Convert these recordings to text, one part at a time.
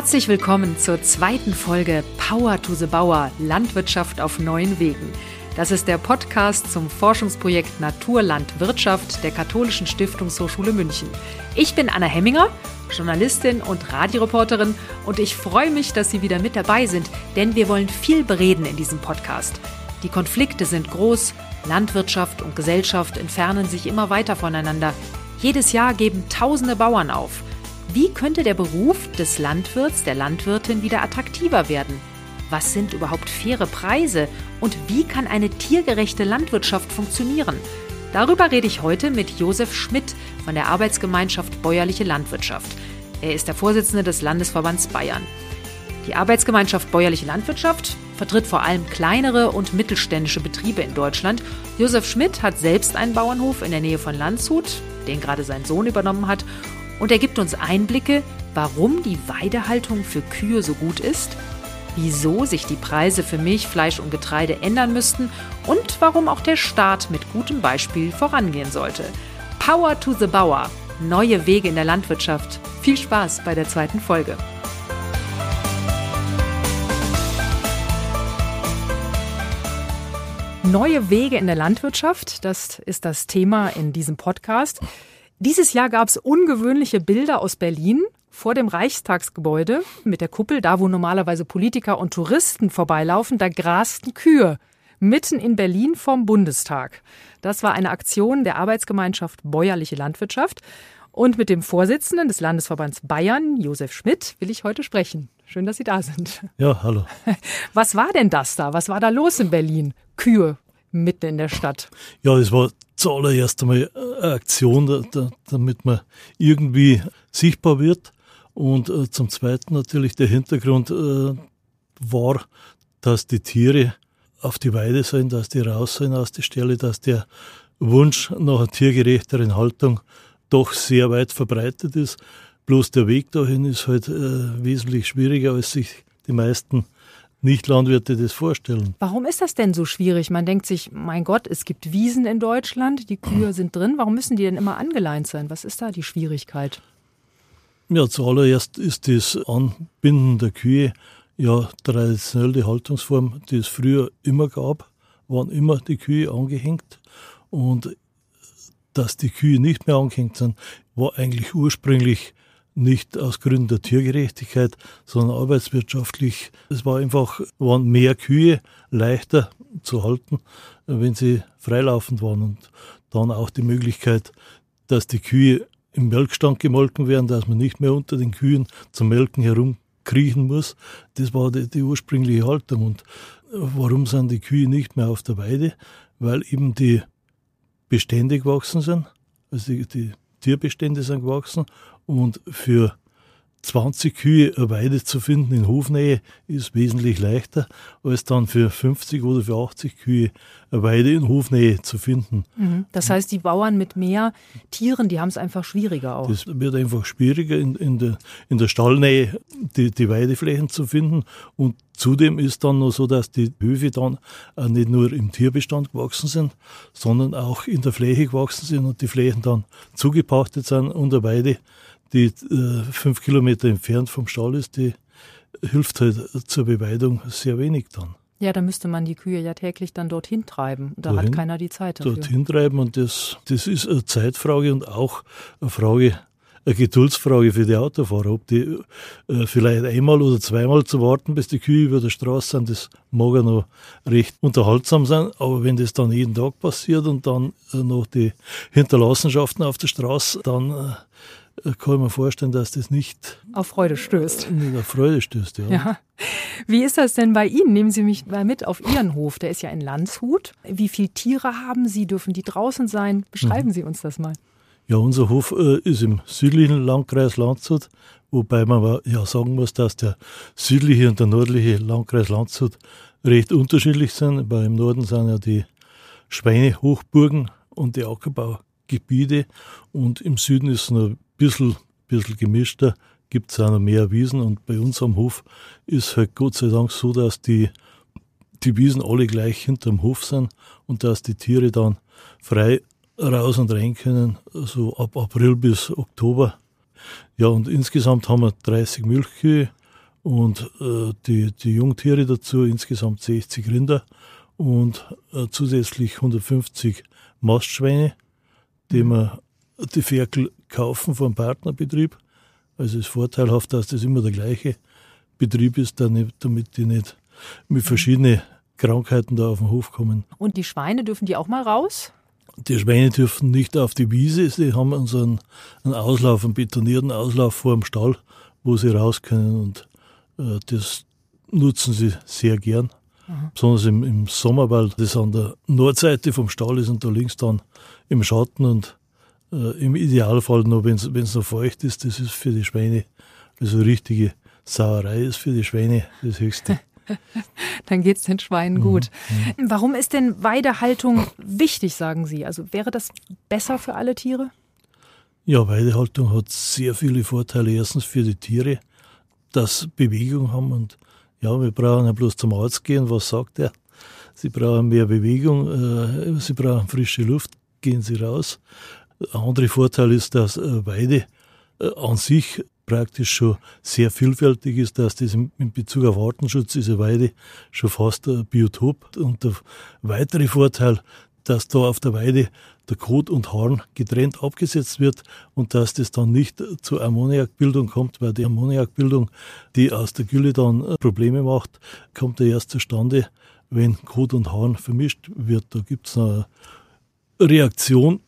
Herzlich willkommen zur zweiten Folge Power to the Bauer Landwirtschaft auf neuen Wegen. Das ist der Podcast zum Forschungsprojekt Naturlandwirtschaft der Katholischen Stiftungshochschule München. Ich bin Anna Hemminger, Journalistin und Radioreporterin und ich freue mich, dass Sie wieder mit dabei sind, denn wir wollen viel bereden in diesem Podcast. Die Konflikte sind groß, Landwirtschaft und Gesellschaft entfernen sich immer weiter voneinander. Jedes Jahr geben tausende Bauern auf. Wie könnte der Beruf des Landwirts, der Landwirtin wieder attraktiver werden? Was sind überhaupt faire Preise und wie kann eine tiergerechte Landwirtschaft funktionieren? Darüber rede ich heute mit Josef Schmidt von der Arbeitsgemeinschaft Bäuerliche Landwirtschaft. Er ist der Vorsitzende des Landesverbands Bayern. Die Arbeitsgemeinschaft Bäuerliche Landwirtschaft vertritt vor allem kleinere und mittelständische Betriebe in Deutschland. Josef Schmidt hat selbst einen Bauernhof in der Nähe von Landshut, den gerade sein Sohn übernommen hat, und er gibt uns Einblicke, warum die Weidehaltung für Kühe so gut ist, wieso sich die Preise für Milch, Fleisch und Getreide ändern müssten und warum auch der Staat mit gutem Beispiel vorangehen sollte. Power to the Bauer. Neue Wege in der Landwirtschaft. Viel Spaß bei der zweiten Folge. Neue Wege in der Landwirtschaft, das ist das Thema in diesem Podcast. Dieses Jahr gab es ungewöhnliche Bilder aus Berlin vor dem Reichstagsgebäude mit der Kuppel, da wo normalerweise Politiker und Touristen vorbeilaufen, da grasten Kühe mitten in Berlin vom Bundestag. Das war eine Aktion der Arbeitsgemeinschaft Bäuerliche Landwirtschaft. Und mit dem Vorsitzenden des Landesverbands Bayern, Josef Schmidt, will ich heute sprechen. Schön, dass Sie da sind. Ja, hallo. Was war denn das da? Was war da los in Berlin? Kühe mitten in der Stadt. Ja, es war zuallererst einmal eine Aktion, da, da, damit man irgendwie sichtbar wird. Und äh, zum Zweiten natürlich der Hintergrund äh, war, dass die Tiere auf die Weide sollen, dass die raus sollen aus der Stelle, dass der Wunsch nach einer tiergerechteren Haltung doch sehr weit verbreitet ist. Bloß der Weg dahin ist halt äh, wesentlich schwieriger, als sich die meisten nicht-Landwirte das vorstellen. Warum ist das denn so schwierig? Man denkt sich, mein Gott, es gibt Wiesen in Deutschland, die Kühe sind drin. Warum müssen die denn immer angeleint sein? Was ist da die Schwierigkeit? Ja, zuallererst ist das Anbinden der Kühe ja traditionell die Haltungsform, die es früher immer gab, waren immer die Kühe angehängt. Und dass die Kühe nicht mehr angehängt sind, war eigentlich ursprünglich nicht aus Gründen der Tiergerechtigkeit, sondern arbeitswirtschaftlich. Es war einfach, waren mehr Kühe leichter zu halten, wenn sie freilaufend waren und dann auch die Möglichkeit, dass die Kühe im Melkstand gemolken werden, dass man nicht mehr unter den Kühen zum Melken herumkriechen muss. Das war die, die ursprüngliche Haltung. Und warum sind die Kühe nicht mehr auf der Weide? Weil eben die Bestände gewachsen sind, also die, die Tierbestände sind gewachsen und für 20 Kühe eine Weide zu finden in Hofnähe ist wesentlich leichter, als dann für 50 oder für 80 Kühe eine Weide in Hofnähe zu finden. Mhm. Das heißt, die Bauern mit mehr Tieren, die haben es einfach schwieriger auch. Es wird einfach schwieriger, in, in, der, in der Stallnähe die, die Weideflächen zu finden. Und zudem ist dann noch so, dass die Höfe dann nicht nur im Tierbestand gewachsen sind, sondern auch in der Fläche gewachsen sind und die Flächen dann zugepachtet sind unter Weide die äh, fünf Kilometer entfernt vom Stall ist, die hilft halt zur Beweidung sehr wenig dann. Ja, da müsste man die Kühe ja täglich dann dorthin treiben. Da Wohin? hat keiner die Zeit dafür. Dorthin treiben und das, das ist eine Zeitfrage und auch eine Frage, eine Geduldsfrage für die Autofahrer. Ob die äh, vielleicht einmal oder zweimal zu warten, bis die Kühe über der Straße sind, das mag ja noch recht unterhaltsam sein. Aber wenn das dann jeden Tag passiert und dann äh, noch die Hinterlassenschaften auf der Straße, dann äh, kann ich mir vorstellen, dass das nicht auf Freude stößt. Nicht auf Freude stößt, ja. ja. Wie ist das denn bei Ihnen? Nehmen Sie mich mal mit auf Ihren Hof. Der ist ja in Landshut. Wie viele Tiere haben Sie? Dürfen die draußen sein? Beschreiben mhm. Sie uns das mal. Ja, unser Hof äh, ist im südlichen Landkreis Landshut, wobei man ja sagen muss, dass der südliche und der nördliche Landkreis Landshut recht unterschiedlich sind. Weil im Norden sind ja die Schweinehochburgen und die Ackerbaugebiete und im Süden ist es noch bisschen, bisschen gemischter, gibt es auch noch mehr Wiesen und bei uns am Hof ist halt Gott sei Dank so, dass die, die Wiesen alle gleich hinterm Hof sind und dass die Tiere dann frei raus und rein können, so ab April bis Oktober. Ja, und insgesamt haben wir 30 Milchkühe und äh, die, die Jungtiere dazu insgesamt 60 Rinder und äh, zusätzlich 150 Mastschweine, die wir die Ferkel kaufen vom Partnerbetrieb. Also es ist vorteilhaft, dass das immer der gleiche Betrieb ist, damit die nicht mit verschiedenen Krankheiten da auf den Hof kommen. Und die Schweine dürfen die auch mal raus? Die Schweine dürfen nicht auf die Wiese, sie haben unseren einen Auslauf, einen betonierten Auslauf vor dem Stall, wo sie raus können und äh, das nutzen sie sehr gern. Mhm. Besonders im, im Sommer, weil das an der Nordseite vom Stall ist und da links dann im Schatten und äh, im Idealfall noch, wenn es noch feucht ist, das ist für die Schweine, also richtige Sauerei ist für die Schweine das Höchste. Dann geht es den Schweinen mhm. gut. Mhm. Warum ist denn Weidehaltung wichtig, sagen Sie? Also wäre das besser für alle Tiere? Ja, Weidehaltung hat sehr viele Vorteile. Erstens für die Tiere, dass Bewegung haben und ja, wir brauchen ja bloß zum Arzt gehen. Was sagt er? Sie brauchen mehr Bewegung, äh, sie brauchen frische Luft, gehen sie raus. Ein anderer Vorteil ist, dass äh, Weide äh, an sich praktisch schon sehr vielfältig ist, dass das in Bezug auf Artenschutz eine Weide schon fast ein Biotop. Und der weitere Vorteil, dass da auf der Weide der Kot und Harn getrennt abgesetzt wird und dass das dann nicht zur Ammoniakbildung kommt, weil die Ammoniakbildung, die aus der Gülle dann Probleme macht, kommt ja erst zustande, wenn Kot und Harn vermischt wird. Da gibt es eine Reaktion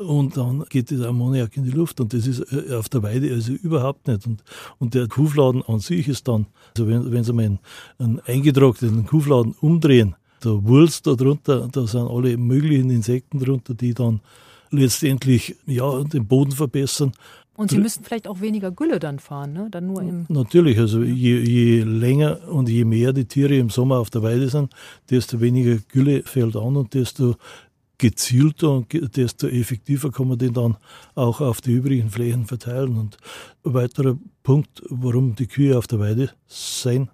und dann geht das Ammoniak in die Luft und das ist äh, auf der Weide also überhaupt nicht. Und, und der Kuhfladen an sich ist dann, also wenn, wenn Sie mal einen, einen eingetrockneten Kuhfladen umdrehen, der Wurst da drunter, da sind alle möglichen Insekten drunter, die dann letztendlich ja, den Boden verbessern. Und Sie müssen vielleicht auch weniger Gülle dann fahren, ne? Dann nur im Natürlich, also je, je länger und je mehr die Tiere im Sommer auf der Weide sind, desto weniger Gülle fällt an und desto gezielter und desto effektiver kann man den dann auch auf die übrigen Flächen verteilen. Und ein weiterer Punkt, warum die Kühe auf der Weide sein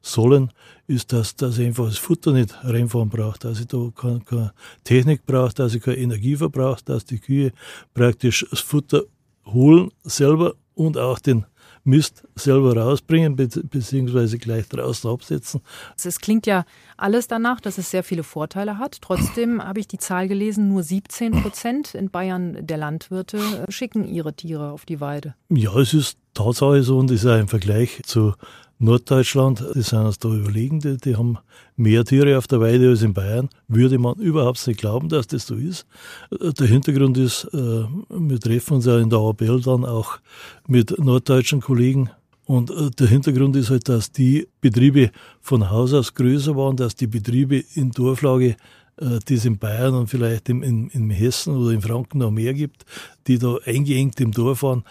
sollen, ist, dass, dass ich einfach das Futter nicht reinfahren braucht, dass ich da keine, keine Technik brauche, dass ich keine Energie verbrauche, dass die Kühe praktisch das Futter holen selber und auch den Mist selber rausbringen beziehungsweise gleich draußen absetzen. Es klingt ja alles danach, dass es sehr viele Vorteile hat. Trotzdem habe ich die Zahl gelesen, nur 17 Prozent in Bayern der Landwirte schicken ihre Tiere auf die Weide. Ja, es ist Tatsache so und ist auch im Vergleich zu Norddeutschland, die sind uns da überlegen, die, die, haben mehr Tiere auf der Weide als in Bayern. Würde man überhaupt nicht glauben, dass das so ist. Der Hintergrund ist, äh, wir treffen uns ja in der ABL dann auch mit norddeutschen Kollegen. Und äh, der Hintergrund ist halt, dass die Betriebe von Haus aus größer waren, dass die Betriebe in Dorflage äh, die es in Bayern und vielleicht in, in, in Hessen oder in Franken noch mehr gibt, die da eingeengt im Dorf waren,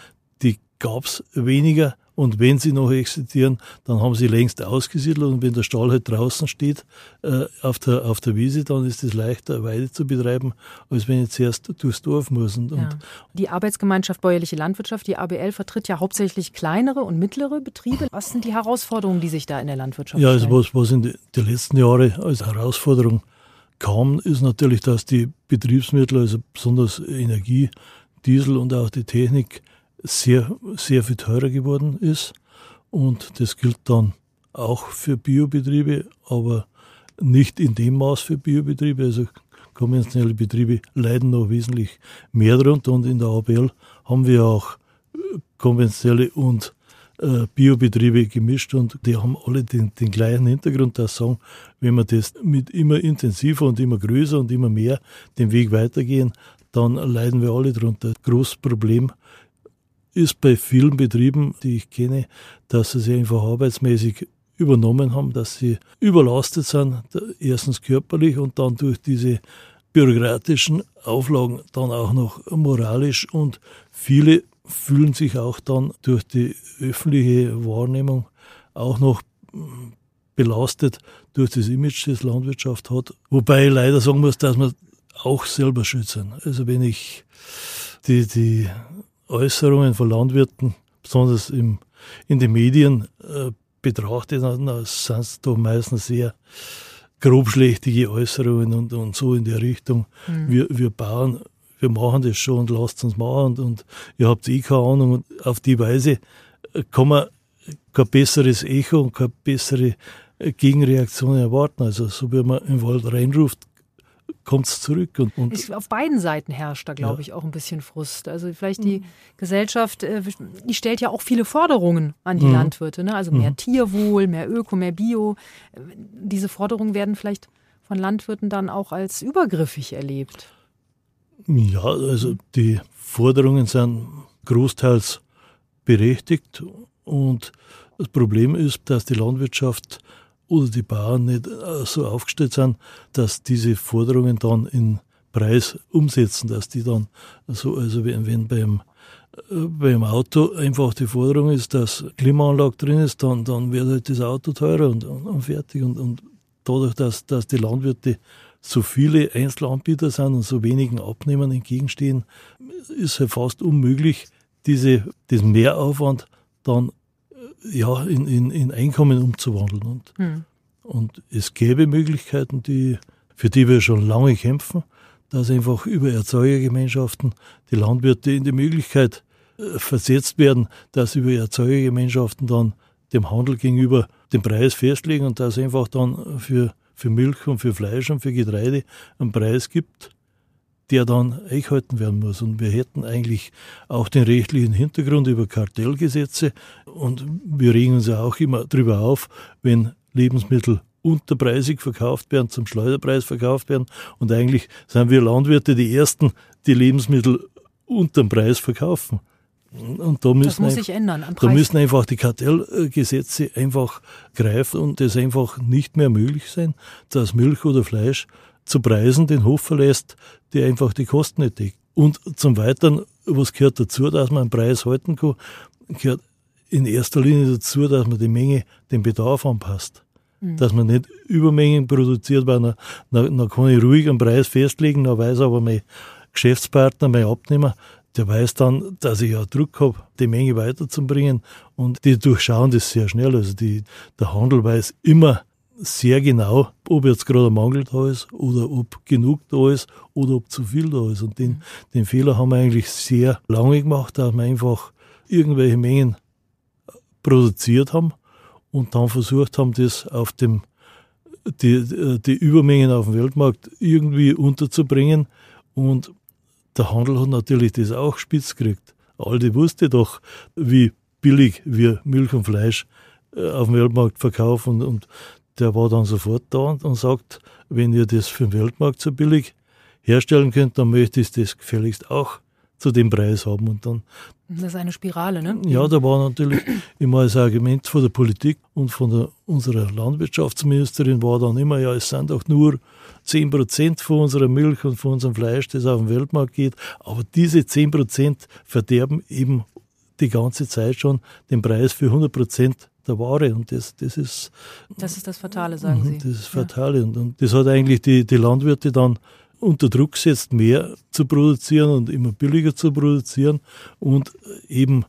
die gab es weniger und wenn sie noch existieren, dann haben sie längst ausgesiedelt und wenn der Stall halt draußen steht äh, auf, der, auf der Wiese, dann ist es leichter, Weide zu betreiben, als wenn ich zuerst durchs Dorf muss. Und, ja. Die Arbeitsgemeinschaft Bäuerliche Landwirtschaft, die ABL, vertritt ja hauptsächlich kleinere und mittlere Betriebe. Was sind die Herausforderungen, die sich da in der Landwirtschaft stellen? Ja, also was, was in den letzten Jahren als Herausforderung kam, ist natürlich, dass die Betriebsmittel, also besonders Energie, Diesel und auch die Technik, sehr, sehr viel teurer geworden ist. Und das gilt dann auch für Biobetriebe, aber nicht in dem Maß für Biobetriebe. Also konventionelle Betriebe leiden noch wesentlich mehr darunter. Und in der ABL haben wir auch äh, konventionelle und äh, Biobetriebe gemischt und die haben alle den, den gleichen Hintergrund, dass sagen, wenn wir das mit immer intensiver und immer größer und immer mehr den Weg weitergehen, dann leiden wir alle darunter. Großes Problem ist bei vielen Betrieben, die ich kenne, dass sie sich einfach arbeitsmäßig übernommen haben, dass sie überlastet sind, erstens körperlich und dann durch diese bürokratischen Auflagen dann auch noch moralisch und viele fühlen sich auch dann durch die öffentliche Wahrnehmung auch noch belastet durch das Image, das Landwirtschaft hat. Wobei ich leider sagen muss, dass wir auch selber schützen. Also wenn ich die, die Äußerungen von Landwirten, besonders im, in den Medien, äh, betrachtet, dann sind es doch meistens sehr grobschlächtige Äußerungen und, und so in der Richtung. Mhm. Wir, wir bauen, wir machen das schon und lasst uns machen und, und ihr habt eh keine Ahnung. Und auf die Weise kann man kein besseres Echo und keine bessere äh, Gegenreaktion erwarten. Also so wie man im Wald reinruft, kommt es zurück. Und, und ich, auf beiden Seiten herrscht da, glaube ja. ich, auch ein bisschen Frust. Also vielleicht die mhm. Gesellschaft, äh, die stellt ja auch viele Forderungen an die mhm. Landwirte. Ne? Also mehr mhm. Tierwohl, mehr Öko, mehr Bio. Diese Forderungen werden vielleicht von Landwirten dann auch als übergriffig erlebt. Ja, also die Forderungen sind großteils berechtigt und das Problem ist, dass die Landwirtschaft oder die Bauern nicht äh, so aufgestellt sind, dass diese Forderungen dann in Preis umsetzen, dass die dann so, also wenn, wenn beim, äh, beim Auto einfach die Forderung ist, dass Klimaanlage drin ist, dann, dann wird halt das Auto teurer und, und, und fertig. Und, und dadurch, dass, dass die Landwirte so viele Einzelanbieter sind und so wenigen Abnehmern entgegenstehen, ist halt fast unmöglich, diese, diesen Mehraufwand dann ja, in, in, in Einkommen umzuwandeln. Und, hm. und es gäbe Möglichkeiten, die, für die wir schon lange kämpfen, dass einfach über Erzeugergemeinschaften die Landwirte in die Möglichkeit äh, versetzt werden, dass über Erzeugergemeinschaften dann dem Handel gegenüber den Preis festlegen und dass einfach dann für, für Milch und für Fleisch und für Getreide einen Preis gibt, der dann eingehalten werden muss. Und wir hätten eigentlich auch den rechtlichen Hintergrund über Kartellgesetze und wir regen uns ja auch immer drüber auf, wenn Lebensmittel unterpreisig verkauft werden, zum Schleuderpreis verkauft werden. Und eigentlich sind wir Landwirte die Ersten, die Lebensmittel unterm Preis verkaufen. Und da müssen, sich ändern. da müssen einfach die Kartellgesetze einfach greifen und es einfach nicht mehr möglich sein, dass Milch oder Fleisch zu Preisen den Hof verlässt, die einfach die Kosten nicht deckt. Und zum Weiteren, was gehört dazu, dass man einen Preis halten kann, gehört in erster Linie dazu, dass man die Menge dem Bedarf anpasst. Mhm. Dass man nicht Übermengen produziert, weil dann, dann, dann kann ich ruhig einen Preis festlegen, dann weiß aber mein Geschäftspartner, mein Abnehmer, der weiß dann, dass ich ja Druck habe, die Menge weiterzubringen und die durchschauen das sehr schnell. Also die, der Handel weiß immer, sehr genau, ob jetzt gerade ein Mangel da ist oder ob genug da ist oder ob zu viel da ist. Und den, den Fehler haben wir eigentlich sehr lange gemacht, dass wir einfach irgendwelche Mengen produziert haben und dann versucht haben, das auf dem, die, die Übermengen auf dem Weltmarkt irgendwie unterzubringen. Und der Handel hat natürlich das auch spitz gekriegt. Aldi wusste doch, wie billig wir Milch und Fleisch äh, auf dem Weltmarkt verkaufen und, und der war dann sofort da und, und sagt, wenn ihr das für den Weltmarkt so billig herstellen könnt, dann möchte ich das gefälligst auch zu dem Preis haben. Und dann, das ist eine Spirale, ne? Ja, da war natürlich immer das Argument von der Politik und von der, unserer Landwirtschaftsministerin war dann immer, ja, es sind doch nur 10 Prozent von unserer Milch und von unserem Fleisch, das auf den Weltmarkt geht. Aber diese 10 Prozent verderben eben die ganze Zeit schon den Preis für 100 Prozent der Ware. Und das, das ist. Das ist das Fatale, sagen mhm, Sie. Das ist Fatale. Ja. Und, und, das hat eigentlich die, die Landwirte dann unter Druck gesetzt, mehr zu produzieren und immer billiger zu produzieren und eben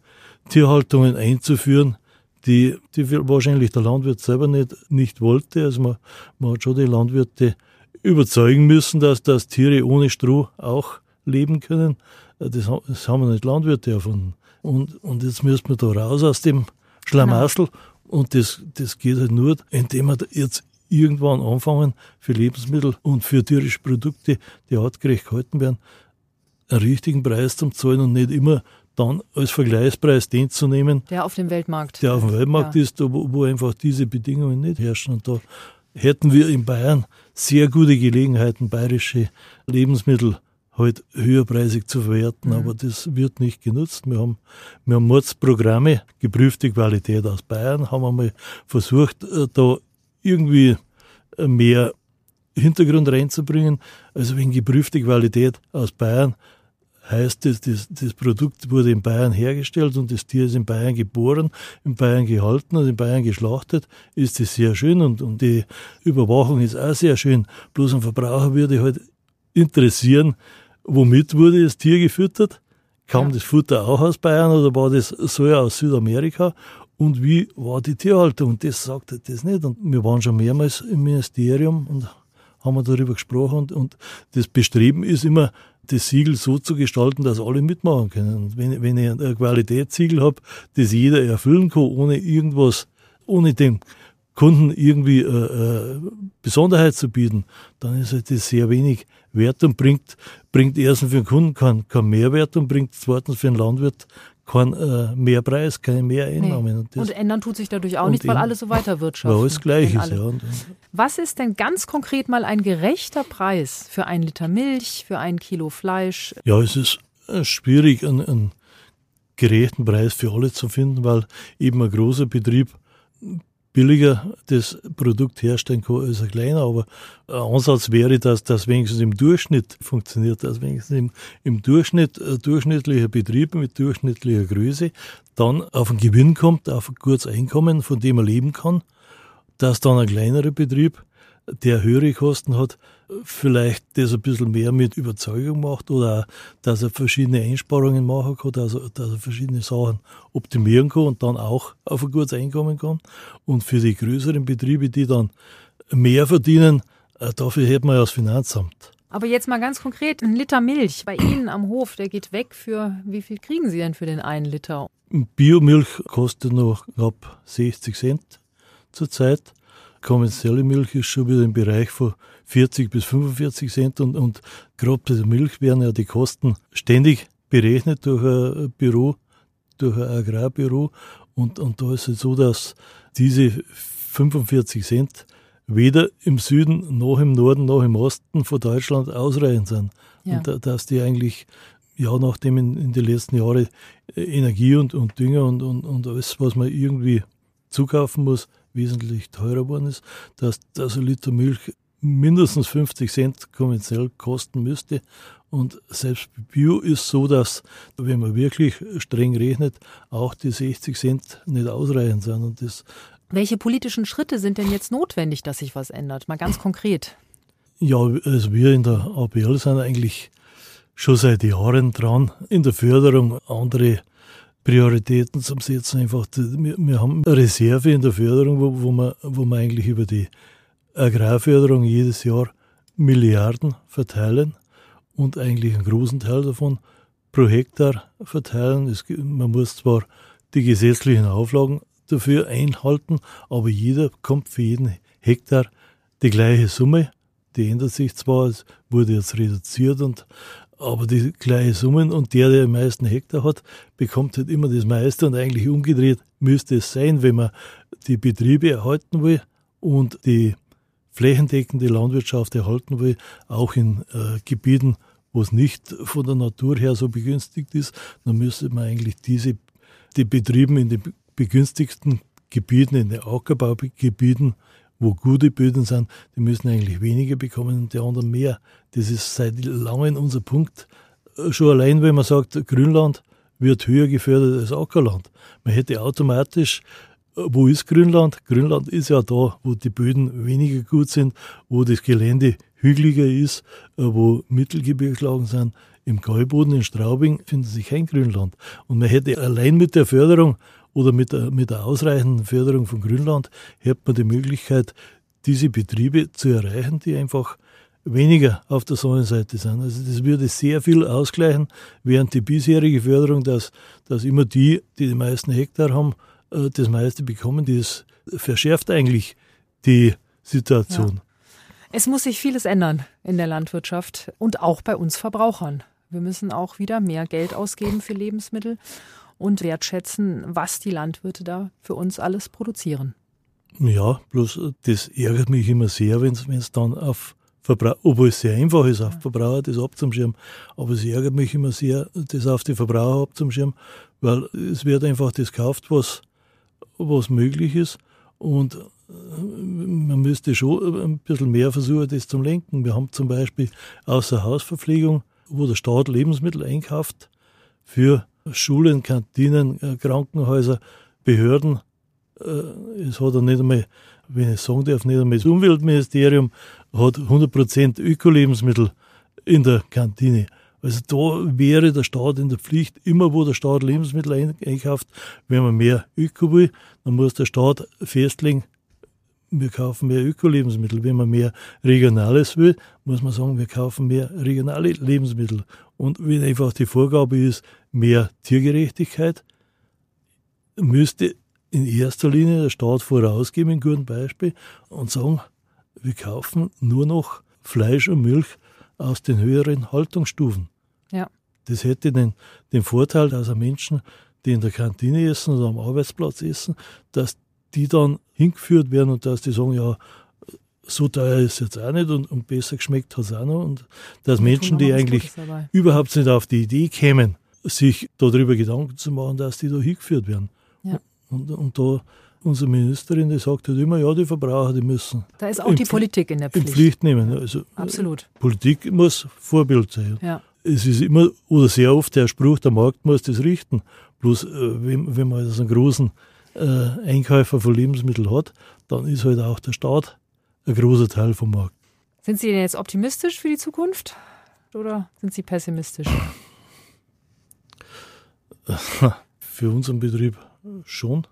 Tierhaltungen einzuführen, die, die wahrscheinlich der Landwirt selber nicht, nicht wollte. Also man, man hat schon die Landwirte überzeugen müssen, dass, dass Tiere ohne Stroh auch leben können. Das, das haben wir nicht Landwirte erfunden. Und, und jetzt müssen wir da raus aus dem Schlamassel. Genau. Und das, das geht halt nur, indem wir jetzt irgendwann anfangen, für Lebensmittel und für tierische Produkte, die artgerecht gehalten werden, einen richtigen Preis zu zahlen und nicht immer dann als Vergleichspreis den zu nehmen, der auf dem Weltmarkt, der auf dem Weltmarkt ja. ist, wo, wo einfach diese Bedingungen nicht herrschen. Und da hätten wir in Bayern sehr gute Gelegenheiten, bayerische Lebensmittel halt höherpreisig zu verwerten, mhm. aber das wird nicht genutzt. Wir haben, wir haben Mordsprogramme, geprüfte Qualität aus Bayern, haben einmal versucht, äh, da irgendwie äh, mehr Hintergrund reinzubringen. Also wenn geprüfte Qualität aus Bayern heißt das, das, das Produkt wurde in Bayern hergestellt und das Tier ist in Bayern geboren, in Bayern gehalten und in Bayern geschlachtet, ist das sehr schön und, und die Überwachung ist auch sehr schön. Bloß ein Verbraucher würde halt interessieren, Womit wurde das Tier gefüttert? Kam ja. das Futter auch aus Bayern oder war das Soja aus Südamerika? Und wie war die Tierhaltung? Und das sagte das nicht. Und wir waren schon mehrmals im Ministerium und haben darüber gesprochen. Und, und das Bestreben ist immer, das Siegel so zu gestalten, dass alle mitmachen können. Und wenn, wenn ich ein Qualitätssiegel habe, das jeder erfüllen kann, ohne irgendwas, ohne dem Kunden irgendwie äh, äh, Besonderheit zu bieten, dann ist halt das sehr wenig wert und bringt, bringt erstens für den Kunden keinen kein Mehrwert und bringt zweitens für den Landwirt kein äh, Mehrpreis, keine Mehreinnahmen. Nee. Und, und, ändern tut sich dadurch auch nicht, weil alles so weiter wirtschaften. Weil alles gleich ist, ja. Und, Was ist denn ganz konkret mal ein gerechter Preis für ein Liter Milch, für ein Kilo Fleisch? Ja, es ist äh, schwierig, einen, einen gerechten Preis für alle zu finden, weil eben ein großer Betrieb billiger das Produkt herstellen kann als ein kleiner. Aber ein Ansatz wäre, dass das wenigstens im Durchschnitt funktioniert, dass wenigstens im, im Durchschnitt ein durchschnittlicher Betrieb mit durchschnittlicher Größe dann auf einen Gewinn kommt, auf ein gutes Einkommen, von dem er leben kann, dass dann ein kleinerer Betrieb, der höhere Kosten hat, vielleicht das ein bisschen mehr mit Überzeugung macht oder dass er verschiedene Einsparungen machen kann, dass er, dass er verschiedene Sachen optimieren kann und dann auch auf ein gutes Einkommen kann. Und für die größeren Betriebe, die dann mehr verdienen, äh, dafür hätte man ja das Finanzamt. Aber jetzt mal ganz konkret, ein Liter Milch bei Ihnen am Hof, der geht weg für, wie viel kriegen Sie denn für den einen Liter? Biomilch kostet noch knapp 60 Cent zurzeit. Kommerzielle Milch ist schon wieder im Bereich von 40 bis 45 Cent und, und gerade bei der Milch werden ja die Kosten ständig berechnet durch ein Büro, durch ein Agrarbüro und, und da ist es so, dass diese 45 Cent weder im Süden noch im Norden noch im Osten von Deutschland ausreichend sind. Ja. Und dass die eigentlich, ja, nachdem in, in den letzten Jahren Energie und, und Dünger und, und, und alles, was man irgendwie zukaufen muss, wesentlich teurer geworden ist, dass, dass ein Liter Milch mindestens 50 Cent kommerziell kosten müsste. Und selbst Bio ist so, dass, wenn man wirklich streng rechnet, auch die 60 Cent nicht ausreichend sind. Und das Welche politischen Schritte sind denn jetzt notwendig, dass sich was ändert? Mal ganz konkret. Ja, also wir in der APL sind eigentlich schon seit Jahren dran, in der Förderung andere Prioritäten zu setzen. Einfach, wir, wir haben eine Reserve in der Förderung, wo, wo, man, wo man eigentlich über die Agrarförderung jedes Jahr Milliarden verteilen und eigentlich einen großen Teil davon pro Hektar verteilen. Es, man muss zwar die gesetzlichen Auflagen dafür einhalten, aber jeder kommt für jeden Hektar die gleiche Summe. Die ändert sich zwar, es wurde jetzt reduziert, und, aber die gleiche Summen und der, der am meisten Hektar hat, bekommt halt immer das meiste und eigentlich umgedreht müsste es sein, wenn man die Betriebe erhalten will und die flächendeckende Landwirtschaft erhalten will, auch in äh, Gebieten, wo es nicht von der Natur her so begünstigt ist, dann müsste man eigentlich diese, die Betrieben in den begünstigten Gebieten, in den Ackerbaugebieten, wo gute Böden sind, die müssen eigentlich weniger bekommen und die anderen mehr. Das ist seit langem unser Punkt. Äh, schon allein, wenn man sagt, Grünland wird höher gefördert als Ackerland. Man hätte automatisch wo ist Grünland? Grünland ist ja da, wo die Böden weniger gut sind, wo das Gelände hügeliger ist, äh, wo Mittelgebirgslagen sind. Im Gäuboden in Straubing findet sich kein Grünland. Und man hätte allein mit der Förderung oder mit der, mit der ausreichenden Förderung von Grünland, hätte man die Möglichkeit, diese Betriebe zu erreichen, die einfach weniger auf der Sonnenseite sind. Also das würde sehr viel ausgleichen, während die bisherige Förderung, dass, dass immer die, die die meisten Hektar haben, äh, das meiste bekommen. Das verschärft eigentlich die Situation. Ja. Es muss sich vieles ändern in der Landwirtschaft und auch bei uns Verbrauchern. Wir müssen auch wieder mehr Geld ausgeben für Lebensmittel und wertschätzen, was die Landwirte da für uns alles produzieren. Ja, bloß äh, das ärgert mich immer sehr, wenn es dann auf Verbraucher, obwohl es sehr einfach ist, auf Verbraucher das abzuschirmen, aber es ärgert mich immer sehr, das auf die Verbraucher abzuschirmen, weil es wird einfach das gekauft, was was möglich ist. Und äh, man müsste schon ein bisschen mehr versuchen, das zu lenken. Wir haben zum Beispiel außer Hausverpflegung, wo der Staat Lebensmittel einkauft für Schulen, Kantinen, äh, Krankenhäuser, Behörden. Äh, es hat er nicht einmal, wenn ich sagen darf, nicht einmal das Umweltministerium hat 100% Öko-Lebensmittel in der Kantine. Also da wäre der Staat in der Pflicht, immer wo der Staat Lebensmittel einkauft, wenn man mehr Öko will, dann muss der Staat festlegen, wir kaufen mehr Öko-Lebensmittel. Wenn man mehr Regionales will, muss man sagen, wir kaufen mehr regionale Lebensmittel. Und wenn einfach die Vorgabe ist, mehr Tiergerechtigkeit, müsste in erster Linie der Staat vorausgeben, ein gutes Beispiel, und sagen, wir kaufen nur noch Fleisch und Milch aus den höheren Haltungsstufen. Ja. Das hätte den, den Vorteil, dass Menschen, die in der Kantine essen oder am Arbeitsplatz essen, dass die dann hingeführt werden und dass die sagen, ja, so teuer ist es jetzt auch nicht und, und besser geschmeckt hat es auch noch. Und dass Menschen, die eigentlich überhaupt nicht auf die Idee kämen, sich darüber Gedanken zu machen, dass die da hingeführt werden. Ja. Und, und da unsere Ministerin, die sagt halt immer, ja, die Verbraucher, die müssen. Da ist auch die Politik in der Pflicht. In Pflicht nehmen. Also, Absolut. Politik muss Vorbild sein. Ja. Es ist immer oder sehr oft der Spruch, der Markt muss das richten. Bloß, äh, wenn, wenn man also einen großen äh, Einkäufer von Lebensmitteln hat, dann ist halt auch der Staat ein großer Teil vom Markt. Sind Sie denn jetzt optimistisch für die Zukunft oder sind Sie pessimistisch? Für unseren Betrieb schon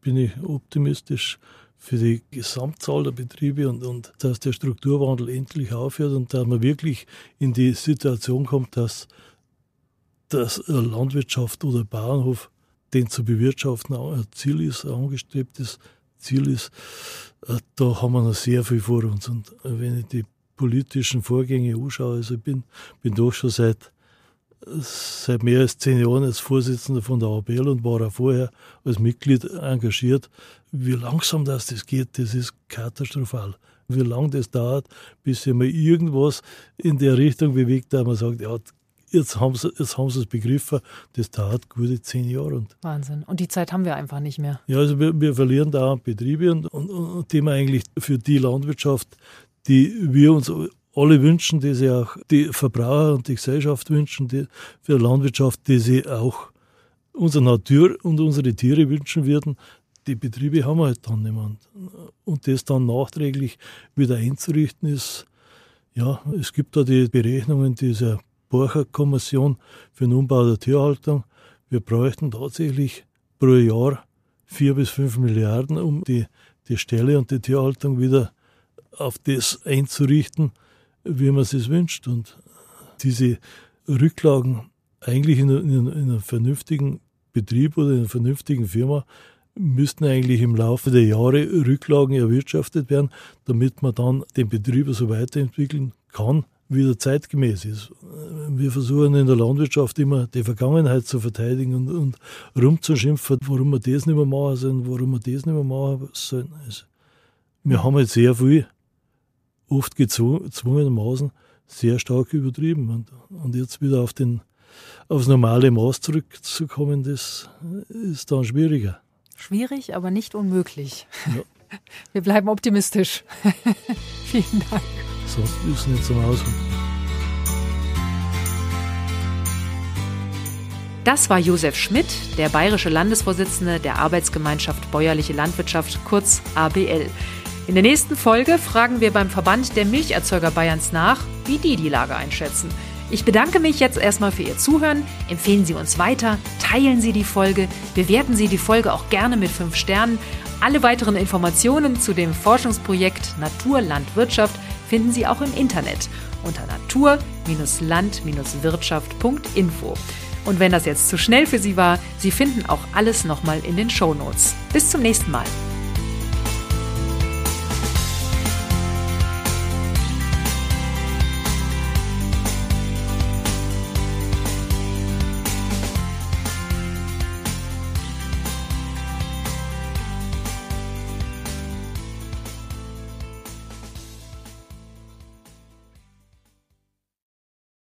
bin ich optimistisch für die Gesamtzahl der Betriebe und, und dass der Strukturwandel endlich aufhört und dass man wirklich in die Situation kommt, dass, dass Landwirtschaft oder Bauernhof den zu bewirtschaften ein Ziel ist, ein angestrebtes Ziel ist, äh, da haben wir noch sehr viel vor uns. Und wenn ich die politischen Vorgänge anschaue, also ich bin, bin doch schon seit seit mehr als zehn Jahren als Vorsitzender von der ABL und war auch vorher als Mitglied engagiert. Wie langsam das, das geht, das ist katastrophal. Wie lange das dauert, bis sich mal irgendwas in der Richtung bewegt, da man sagt, ja, jetzt haben sie, jetzt haben sie es begriffen, das dauert gute zehn Jahre. Und Wahnsinn. Und die Zeit haben wir einfach nicht mehr. Ja, also wir, wir verlieren da Betriebe und, und, und die man eigentlich für die Landwirtschaft, die wir uns alle wünschen, die sich auch die Verbraucher und die Gesellschaft wünschen, die für die Landwirtschaft, die sie auch unsere Natur und unsere Tiere wünschen würden, die Betriebe haben halt dann niemand. Und das dann nachträglich wieder einzurichten ist, ja, es gibt da die Berechnungen dieser Borcher-Kommission für den Umbau der Tierhaltung. Wir bräuchten tatsächlich pro Jahr vier bis fünf Milliarden, um die, die Stelle und die Tierhaltung wieder auf das einzurichten, wie man es sich wünscht. Und diese Rücklagen eigentlich in, in, in einem vernünftigen Betrieb oder in einer vernünftigen Firma müssten eigentlich im Laufe der Jahre Rücklagen erwirtschaftet werden, damit man dann den Betrieb so weiterentwickeln kann, wie er zeitgemäß ist. Wir versuchen in der Landwirtschaft immer die Vergangenheit zu verteidigen und, und rumzuschimpfen, warum wir das nicht mehr machen sollen, warum wir das nicht mehr machen sollen. Also, wir haben jetzt sehr viel oft gezwungenermaßen sehr stark übertrieben. Und, und jetzt wieder auf den, aufs normale Maß zurückzukommen, das ist dann schwieriger. Schwierig, aber nicht unmöglich. Ja. Wir bleiben optimistisch. Vielen Dank. Sonst ist es nicht zum Ausholen. Das war Josef Schmidt, der bayerische Landesvorsitzende der Arbeitsgemeinschaft Bäuerliche Landwirtschaft, kurz ABL. In der nächsten Folge fragen wir beim Verband der Milcherzeuger Bayerns nach, wie die die Lage einschätzen. Ich bedanke mich jetzt erstmal für Ihr Zuhören. Empfehlen Sie uns weiter, teilen Sie die Folge, bewerten Sie die Folge auch gerne mit fünf Sternen. Alle weiteren Informationen zu dem Forschungsprojekt Natur, Land, Wirtschaft finden Sie auch im Internet unter natur-land-wirtschaft.info. Und wenn das jetzt zu schnell für Sie war, Sie finden auch alles nochmal in den Show Notes. Bis zum nächsten Mal.